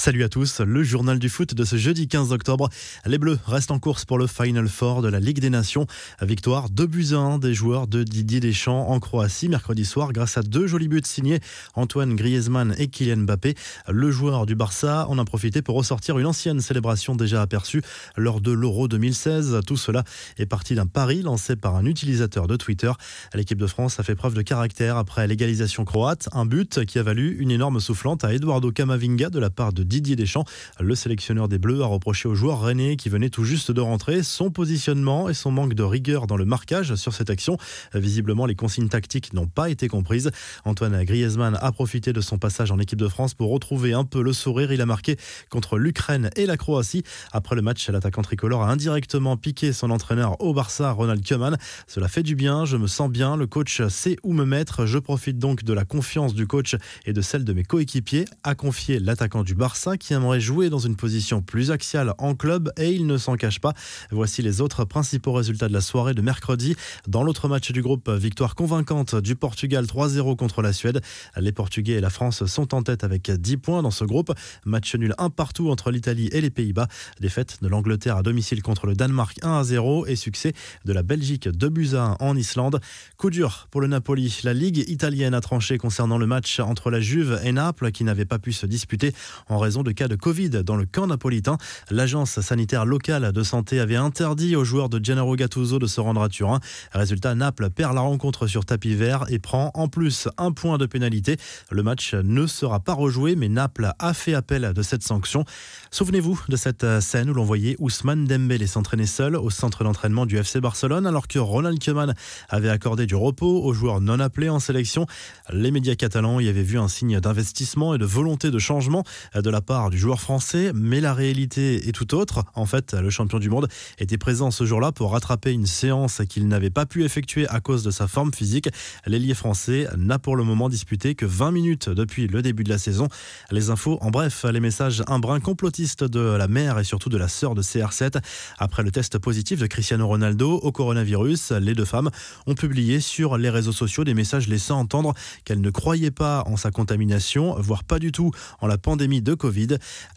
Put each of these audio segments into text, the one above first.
Salut à tous, le journal du foot de ce jeudi 15 octobre. Les Bleus restent en course pour le Final Four de la Ligue des Nations. Victoire 2 buts à 1 des joueurs de Didier Deschamps en Croatie mercredi soir grâce à deux jolis buts signés Antoine Griezmann et Kylian Mbappé. Le joueur du Barça en a profité pour ressortir une ancienne célébration déjà aperçue lors de l'Euro 2016. Tout cela est parti d'un pari lancé par un utilisateur de Twitter. L'équipe de France a fait preuve de caractère après l'égalisation croate, un but qui a valu une énorme soufflante à Eduardo Camavinga de la part de Didier Deschamps. Le sélectionneur des Bleus a reproché au joueur rennais qui venait tout juste de rentrer son positionnement et son manque de rigueur dans le marquage sur cette action. Visiblement, les consignes tactiques n'ont pas été comprises. Antoine Griezmann a profité de son passage en équipe de France pour retrouver un peu le sourire. Il a marqué contre l'Ukraine et la Croatie. Après le match, l'attaquant tricolore a indirectement piqué son entraîneur au Barça, Ronald Koeman. Cela fait du bien, je me sens bien, le coach sait où me mettre. Je profite donc de la confiance du coach et de celle de mes coéquipiers, a confié l'attaquant du Barça qui aimerait jouer dans une position plus axiale en club et il ne s'en cache pas. Voici les autres principaux résultats de la soirée de mercredi. Dans l'autre match du groupe, victoire convaincante du Portugal 3-0 contre la Suède. Les Portugais et la France sont en tête avec 10 points dans ce groupe. Match nul un partout entre l'Italie et les Pays-Bas. Défaite de l'Angleterre à domicile contre le Danemark 1-0 et succès de la Belgique 2 buts à 1 en Islande. Coup dur pour le Napoli. La Ligue italienne a tranché concernant le match entre la Juve et Naples qui n'avait pas pu se disputer en raison de cas de Covid dans le camp napolitain. L'agence sanitaire locale de santé avait interdit aux joueurs de Gennaro Gattuso de se rendre à Turin. Résultat, Naples perd la rencontre sur tapis vert et prend en plus un point de pénalité. Le match ne sera pas rejoué, mais Naples a fait appel de cette sanction. Souvenez-vous de cette scène où l'on voyait Ousmane Dembélé s'entraîner seul au centre d'entraînement du FC Barcelone alors que Ronald Koeman avait accordé du repos aux joueurs non appelés en sélection. Les médias catalans y avaient vu un signe d'investissement et de volonté de changement de la part du joueur français, mais la réalité est tout autre. En fait, le champion du monde était présent ce jour-là pour rattraper une séance qu'il n'avait pas pu effectuer à cause de sa forme physique. L'ailier français n'a pour le moment disputé que 20 minutes depuis le début de la saison. Les infos, en bref, les messages un brin complotiste de la mère et surtout de la sœur de CR7. Après le test positif de Cristiano Ronaldo au coronavirus, les deux femmes ont publié sur les réseaux sociaux des messages laissant entendre qu'elles ne croyaient pas en sa contamination, voire pas du tout en la pandémie de Covid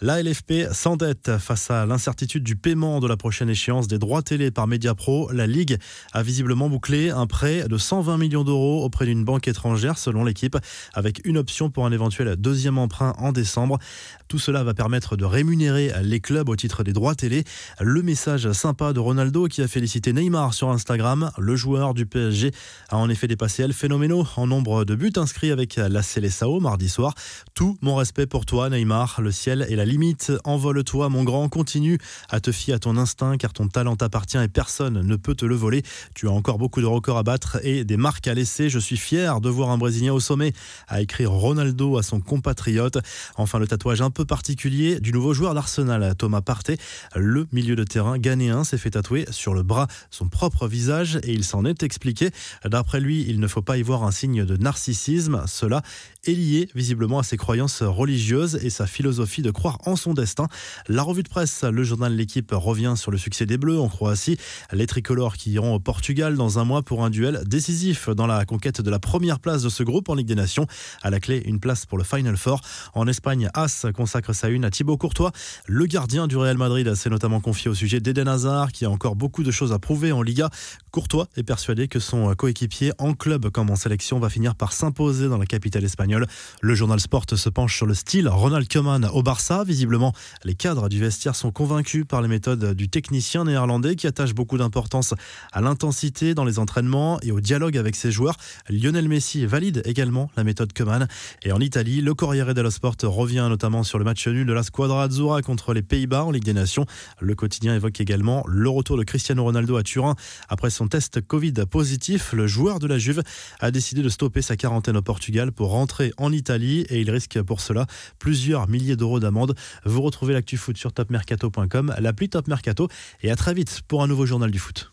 la LFP s'endette face à l'incertitude du paiement de la prochaine échéance des droits télé par Mediapro. La Ligue a visiblement bouclé un prêt de 120 millions d'euros auprès d'une banque étrangère, selon l'équipe, avec une option pour un éventuel deuxième emprunt en décembre. Tout cela va permettre de rémunérer les clubs au titre des droits télé. Le message sympa de Ronaldo qui a félicité Neymar sur Instagram. Le joueur du PSG a en effet dépassé El Phénoméno en nombre de buts inscrits avec la Célessao mardi soir. Tout mon respect pour toi, Neymar le ciel est la limite. Envole-toi, mon grand, continue à te fier à ton instinct car ton talent t'appartient et personne ne peut te le voler. Tu as encore beaucoup de records à battre et des marques à laisser. Je suis fier de voir un Brésilien au sommet, a écrit Ronaldo à son compatriote. Enfin, le tatouage un peu particulier du nouveau joueur d'Arsenal, Thomas Partey. Le milieu de terrain ghanéen s'est fait tatouer sur le bras son propre visage et il s'en est expliqué. D'après lui, il ne faut pas y voir un signe de narcissisme. Cela est lié visiblement à ses croyances religieuses et sa philosophie de croire en son destin. La revue de presse, le journal L'équipe revient sur le succès des Bleus en Croatie. Les tricolores qui iront au Portugal dans un mois pour un duel décisif dans la conquête de la première place de ce groupe en Ligue des Nations. À la clé, une place pour le Final Four. En Espagne, As consacre sa une à Thibaut Courtois. Le gardien du Real Madrid s'est notamment confié au sujet d'Eden Hazard qui a encore beaucoup de choses à prouver en Liga. Courtois est persuadé que son coéquipier en club comme en sélection va finir par s'imposer dans la capitale espagnole. Le journal Sport se penche sur le style. Ronald Koeman au Barça. Visiblement, les cadres du vestiaire sont convaincus par les méthodes du technicien néerlandais qui attache beaucoup d'importance à l'intensité dans les entraînements et au dialogue avec ses joueurs. Lionel Messi valide également la méthode Koeman. Et en Italie, le Corriere dello Sport revient notamment sur le match nul de la Squadra Azzurra contre les Pays-Bas en Ligue des Nations. Le quotidien évoque également le retour de Cristiano Ronaldo à Turin. Après test Covid positif, le joueur de la Juve a décidé de stopper sa quarantaine au Portugal pour rentrer en Italie et il risque pour cela plusieurs milliers d'euros d'amende. Vous retrouvez l'actu foot sur topmercato.com, l'appli Top Mercato et à très vite pour un nouveau journal du foot.